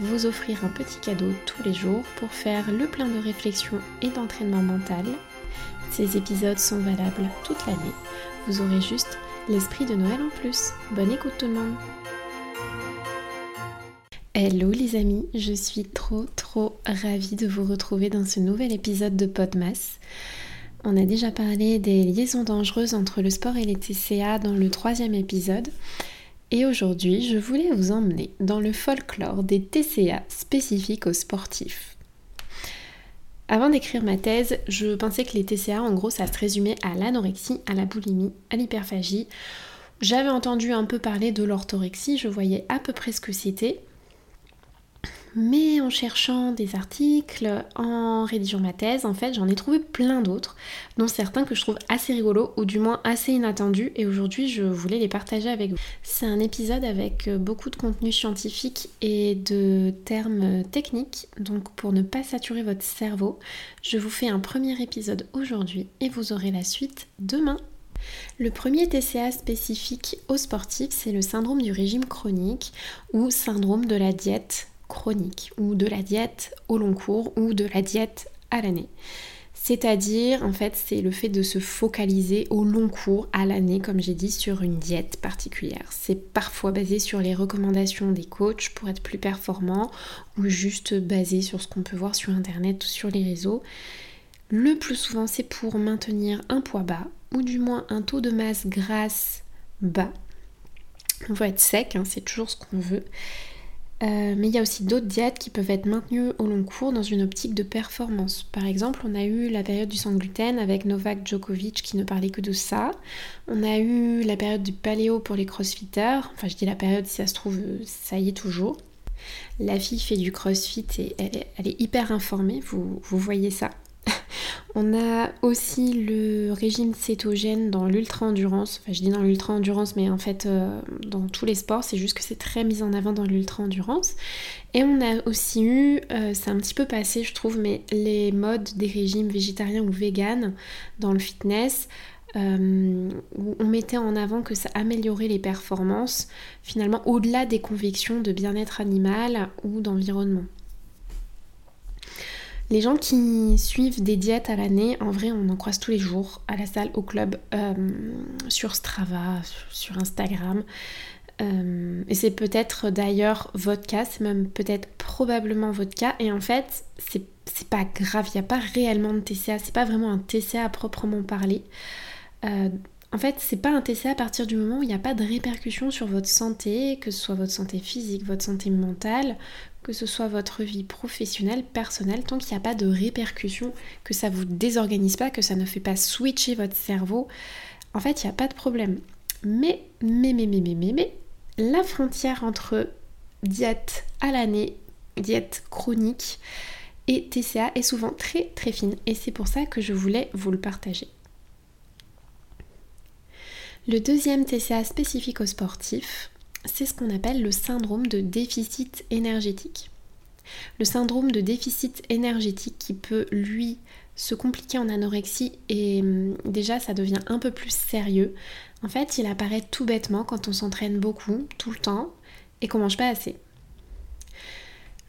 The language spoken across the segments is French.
vous offrir un petit cadeau tous les jours pour faire le plein de réflexion et d'entraînement mental. Ces épisodes sont valables toute l'année. Vous aurez juste l'esprit de Noël en plus. Bonne écoute tout le monde. Hello les amis, je suis trop trop ravie de vous retrouver dans ce nouvel épisode de Podmas. On a déjà parlé des liaisons dangereuses entre le sport et les TCA dans le troisième épisode. Et aujourd'hui, je voulais vous emmener dans le folklore des TCA spécifiques aux sportifs. Avant d'écrire ma thèse, je pensais que les TCA, en gros, ça se résumait à l'anorexie, à la boulimie, à l'hyperphagie. J'avais entendu un peu parler de l'orthorexie, je voyais à peu près ce que c'était, mais en cherchant des articles, en rédigeant ma thèse, en fait, j'en ai trouvé plein d'autres, dont certains que je trouve assez rigolos ou du moins assez inattendus, et aujourd'hui je voulais les partager avec vous. C'est un épisode avec beaucoup de contenu scientifique et de termes techniques, donc pour ne pas saturer votre cerveau, je vous fais un premier épisode aujourd'hui et vous aurez la suite demain. Le premier TCA spécifique aux sportifs, c'est le syndrome du régime chronique ou syndrome de la diète chronique ou de la diète au long cours ou de la diète à l'année. C'est-à-dire, en fait, c'est le fait de se focaliser au long cours, à l'année, comme j'ai dit, sur une diète particulière. C'est parfois basé sur les recommandations des coachs pour être plus performant ou juste basé sur ce qu'on peut voir sur Internet ou sur les réseaux. Le plus souvent, c'est pour maintenir un poids bas ou du moins un taux de masse grasse bas. On veut être sec, hein, c'est toujours ce qu'on veut. Euh, mais il y a aussi d'autres diètes qui peuvent être maintenues au long cours dans une optique de performance. Par exemple, on a eu la période du sans gluten avec Novak Djokovic qui ne parlait que de ça. On a eu la période du paléo pour les crossfitters. Enfin, je dis la période, si ça se trouve, ça y est toujours. La fille fait du crossfit et elle est, hyper informée, vous voyez ça? On a aussi le régime cétogène dans l'ultra-endurance. Enfin, je dis dans l'ultra-endurance, mais en fait, euh, dans tous les sports, c'est juste que c'est très mis en avant dans l'ultra-endurance. Et on a aussi eu, euh, c'est un petit peu passé, je trouve, mais les modes des régimes végétariens ou véganes dans le fitness. Euh, où on mettait en avant que ça améliorait les performances, finalement au-delà des convictions de bien-être animal ou d'environnement. Les gens qui suivent des diètes à l'année, en vrai, on en croise tous les jours, à la salle, au club, euh, sur Strava, sur Instagram. Euh, et c'est peut-être d'ailleurs votre cas, c'est même peut-être probablement votre cas. Et en fait, c'est pas grave, il n'y a pas réellement de TCA, c'est pas vraiment un TCA à proprement parler. Euh, en fait, c'est pas un TCA à partir du moment où il n'y a pas de répercussions sur votre santé, que ce soit votre santé physique, votre santé mentale, que ce soit votre vie professionnelle, personnelle, tant qu'il n'y a pas de répercussions, que ça vous désorganise pas, que ça ne fait pas switcher votre cerveau, en fait, il n'y a pas de problème. Mais, mais, mais, mais, mais, mais, mais, la frontière entre diète à l'année, diète chronique et TCA est souvent très très fine et c'est pour ça que je voulais vous le partager. Le deuxième TCA spécifique aux sportifs, c'est ce qu'on appelle le syndrome de déficit énergétique. Le syndrome de déficit énergétique qui peut, lui, se compliquer en anorexie et hum, déjà ça devient un peu plus sérieux. En fait, il apparaît tout bêtement quand on s'entraîne beaucoup, tout le temps, et qu'on mange pas assez.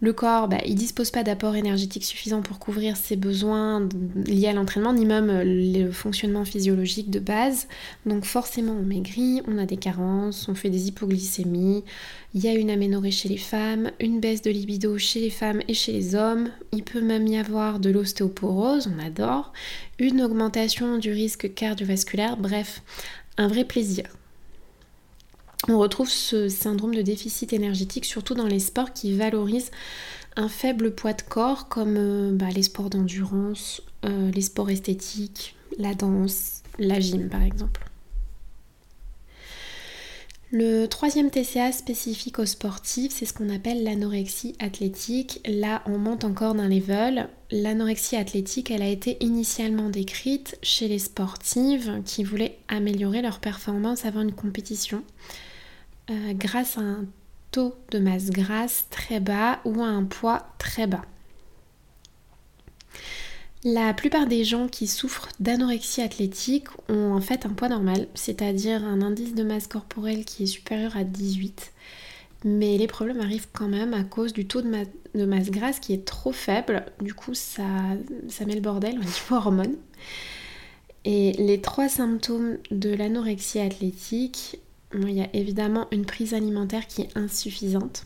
Le corps, bah, il dispose pas d'apport énergétique suffisant pour couvrir ses besoins liés à l'entraînement, ni même euh, le fonctionnement physiologique de base. Donc forcément, on maigrit, on a des carences, on fait des hypoglycémies, il y a une aménorrhée chez les femmes, une baisse de libido chez les femmes et chez les hommes. Il peut même y avoir de l'ostéoporose, on adore, une augmentation du risque cardiovasculaire, bref, un vrai plaisir. On retrouve ce syndrome de déficit énergétique surtout dans les sports qui valorisent un faible poids de corps comme euh, bah, les sports d'endurance, euh, les sports esthétiques, la danse, la gym par exemple. Le troisième TCA spécifique aux sportifs, c'est ce qu'on appelle l'anorexie athlétique. Là, on monte encore d'un level. L'anorexie athlétique, elle a été initialement décrite chez les sportives qui voulaient améliorer leur performance avant une compétition euh, grâce à un taux de masse grasse très bas ou à un poids très bas. La plupart des gens qui souffrent d'anorexie athlétique ont en fait un poids normal, c'est-à-dire un indice de masse corporelle qui est supérieur à 18. Mais les problèmes arrivent quand même à cause du taux de, masse grasse qui est trop faible. Du coup, ça, ça met le bordel au niveau hormones. Et les trois symptômes de l'anorexie athlétique, il y a évidemment une prise alimentaire qui est insuffisante.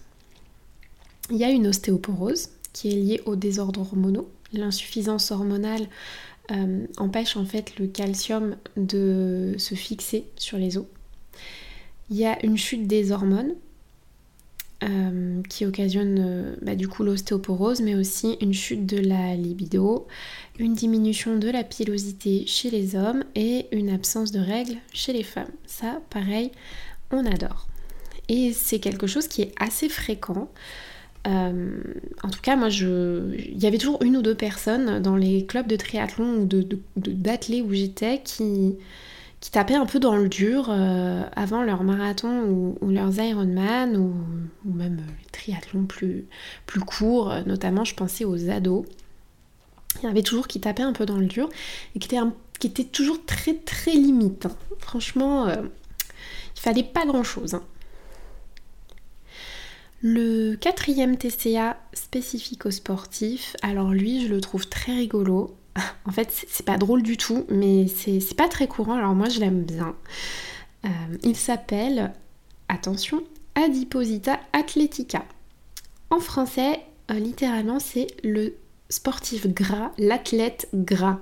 Il y a une ostéoporose qui est liée aux désordres hormonaux l'insuffisance hormonale euh, empêche en fait le calcium de se fixer sur les os. Il y a une chute des hormones euh, qui occasionne euh, bah, du coup l'ostéoporose, mais aussi une chute de la libido, une diminution de la pilosité chez les hommes et une absence de règles chez les femmes. Ça, pareil, on adore. Et c'est quelque chose qui est assez fréquent. Euh, en tout cas, moi, je... il y avait toujours une ou deux personnes dans les clubs de triathlon ou de, où j'étais qui, qui tapaient un peu dans le dur euh, avant leur marathon ou, leurs Ironman ou, même les triathlons plus, courts. Notamment, je pensais aux ados. Il y avait toujours qui tapaient un peu dans le dur et qui étaient, toujours très très limite. Hein. Franchement, euh, il fallait pas grand chose. Hein. Le quatrième TCA spécifique aux sportifs, alors lui je le trouve très rigolo. En fait c'est pas drôle du tout, mais c'est pas très courant, alors moi je l'aime bien. Euh, il s'appelle, attention, Adiposita Athletica. En français, euh, littéralement c'est le sportif gras, l'athlète gras.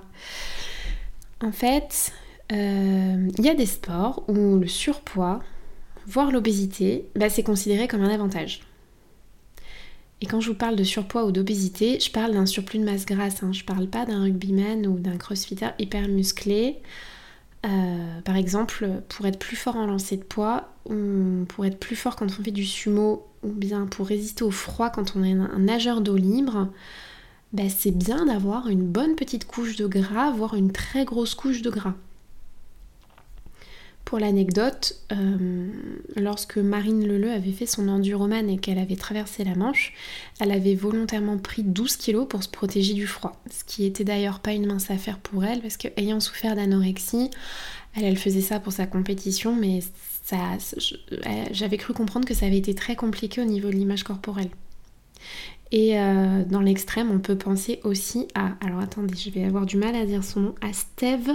En fait, euh, il y a des sports où le surpoids, voire l'obésité, bah, c'est considéré comme un avantage. Et quand je vous parle de surpoids ou d'obésité, je parle d'un surplus de masse grasse. Hein. Je parle pas d'un rugbyman ou d'un crossfitter hyper musclé. Euh, par exemple, pour être plus fort en lancer de poids, ou pour être plus fort quand on fait du sumo, ou bien pour résister au froid quand on est un nageur d'eau libre, ben c'est bien d'avoir une bonne petite couche de gras, voire une très grosse couche de gras. Pour l'anecdote, euh, lorsque Marine Leleu avait fait son enduroman et qu'elle avait traversé la Manche, elle avait volontairement pris 12 kilos pour se protéger du froid. Ce qui était d'ailleurs pas une mince affaire pour elle, parce qu'ayant souffert d'anorexie, elle, faisait ça pour sa compétition, mais ça, j'avais cru comprendre que ça avait été très compliqué au niveau de l'image corporelle. Et euh, dans l'extrême, on peut penser aussi à, alors attendez, je vais avoir du mal à dire son nom, à Steve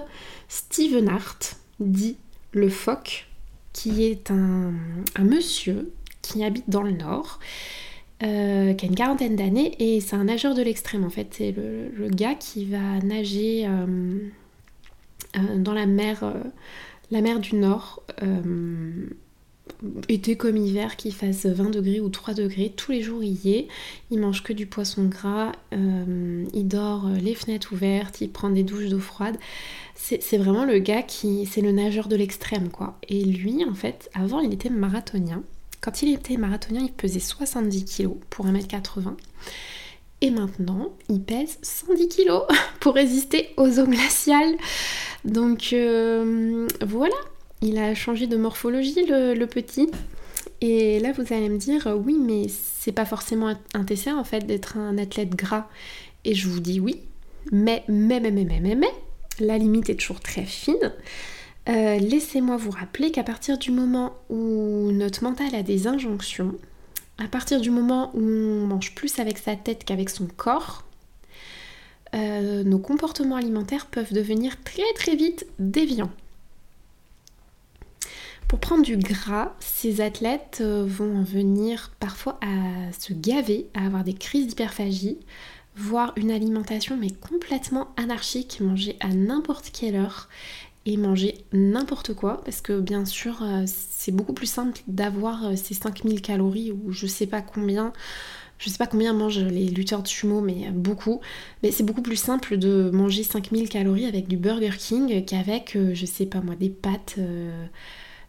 Stevenhart, dit le phoque, qui est un, monsieur qui habite dans le nord, euh, qui a une quarantaine d'années, et c'est un nageur de l'extrême en fait. C'est le, gars qui va nager euh, euh, dans la mer, la mer du Nord, été comme hiver, qu'il fasse 20 degrés ou 3 degrés, tous les jours il y est. Il mange que du poisson gras, il dort les fenêtres ouvertes, il prend des douches d'eau froide c'est vraiment le gars qui. C'est le nageur de l'extrême, quoi. Et lui, en fait, avant, il était marathonien. Quand il était marathonien, il pesait 70 kg pour 1m80. Et maintenant, il pèse 110 kg pour résister aux eaux glaciales. Donc euh, voilà, il a changé de morphologie, le, petit. Et là, vous allez me dire, oui, mais c'est pas forcément un en fait d'être un athlète gras. Et je vous dis oui, mais, mais, mais, mais, mais, mais, mais, la limite est toujours très fine. Euh, laissez-moi vous rappeler qu'à partir du moment où notre mental a des injonctions, à partir du moment où on mange plus avec sa tête qu'avec son corps, euh, nos comportements alimentaires peuvent devenir très très vite déviants. Pour prendre du gras, ces athlètes euh, vont en venir parfois à se gaver, à avoir des crises d'hyperphagie, voir une alimentation mais complètement anarchique, manger à n'importe quelle heure et manger n'importe quoi parce que bien sûr euh, c'est beaucoup plus simple d'avoir euh, ces 5000 calories ou je sais pas combien je sais pas combien mangent les lutteurs de sumo mais beaucoup. Mais c'est beaucoup plus simple de manger 5000 calories avec du Burger King qu'avec je sais pas moi des pâtes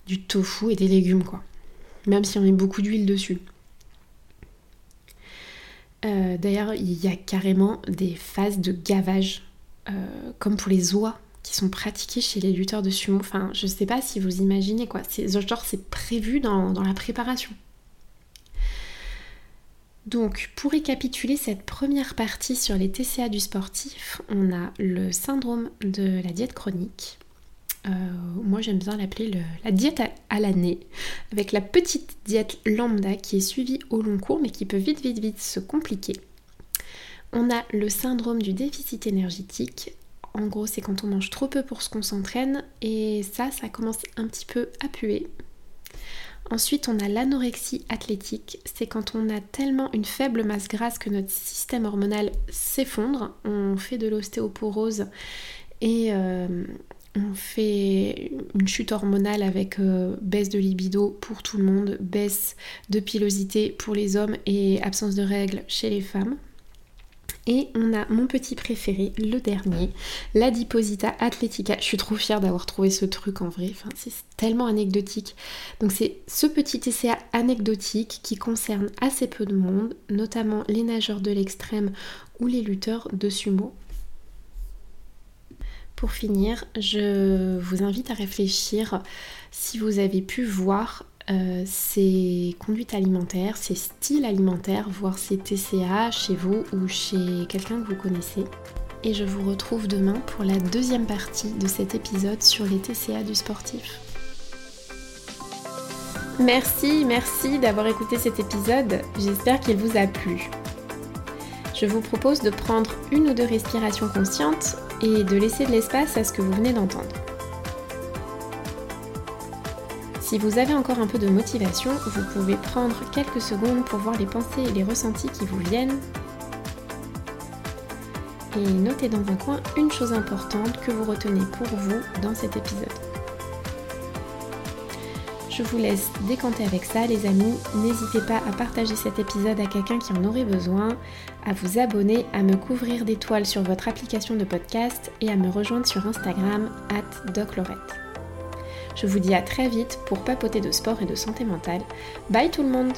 du tofu et des légumes, quoi. Même si on met beaucoup d'huile dessus. Euh, d'ailleurs, il y a carrément des phases de gavage, euh, comme pour les oies qui sont pratiquées chez les lutteurs de sumo. Enfin, je sais pas si vous imaginez quoi. Genre c'est prévu dans, dans la préparation. Donc, pour récapituler cette première partie sur les TCA du sportif, on a le syndrome de la diète chronique, euh, moi j'aime bien l'appeler la diète à, l'année, avec la petite diète lambda qui est suivie au long cours mais qui peut vite vite vite se compliquer. On a le syndrome du déficit énergétique. En gros, c'est quand on mange trop peu pour ce qu'on s'entraîne et ça, ça commence un petit peu à puer. Ensuite, on a l'anorexie athlétique. C'est quand on a tellement une faible masse grasse que notre système hormonal s'effondre. On fait de l'ostéoporose et euh, on fait une chute hormonale avec euh, baisse de libido pour tout le monde, baisse de pilosité pour les hommes et absence de règles chez les femmes. Et on a mon petit préféré, le dernier, l'adiposita athletica. Je suis trop fière d'avoir trouvé ce truc en vrai. C'est tellement anecdotique. Donc c'est ce petit essai anecdotique qui concerne assez peu de monde, notamment les nageurs de l'extrême ou les lutteurs de sumo. Pour finir, je vous invite à réfléchir si vous avez pu voir euh, ces conduites alimentaires, ces styles alimentaires, voir ces TCA chez vous ou chez quelqu'un que vous connaissez. Et je vous retrouve demain pour la deuxième partie de cet épisode sur les TCA du sportif. Merci, merci d'avoir écouté cet épisode. J'espère qu'il vous a plu. Je vous propose de prendre une ou deux respirations conscientes et de laisser de l'espace à ce que vous venez d'entendre. Si vous avez encore un peu de motivation, vous pouvez prendre quelques secondes pour voir les pensées et les ressentis qui vous viennent. Et notez dans un coin une chose importante que vous retenez pour vous dans cet épisode. Je vous laisse décanter avec ça les amis. N'hésitez pas à partager cet épisode à quelqu'un qui en aurait besoin, à vous abonner, à me couvrir d'étoiles sur votre application de podcast et à me rejoindre sur Instagram doclorette. Je vous dis à très vite pour papoter de sport et de santé mentale. Bye tout le monde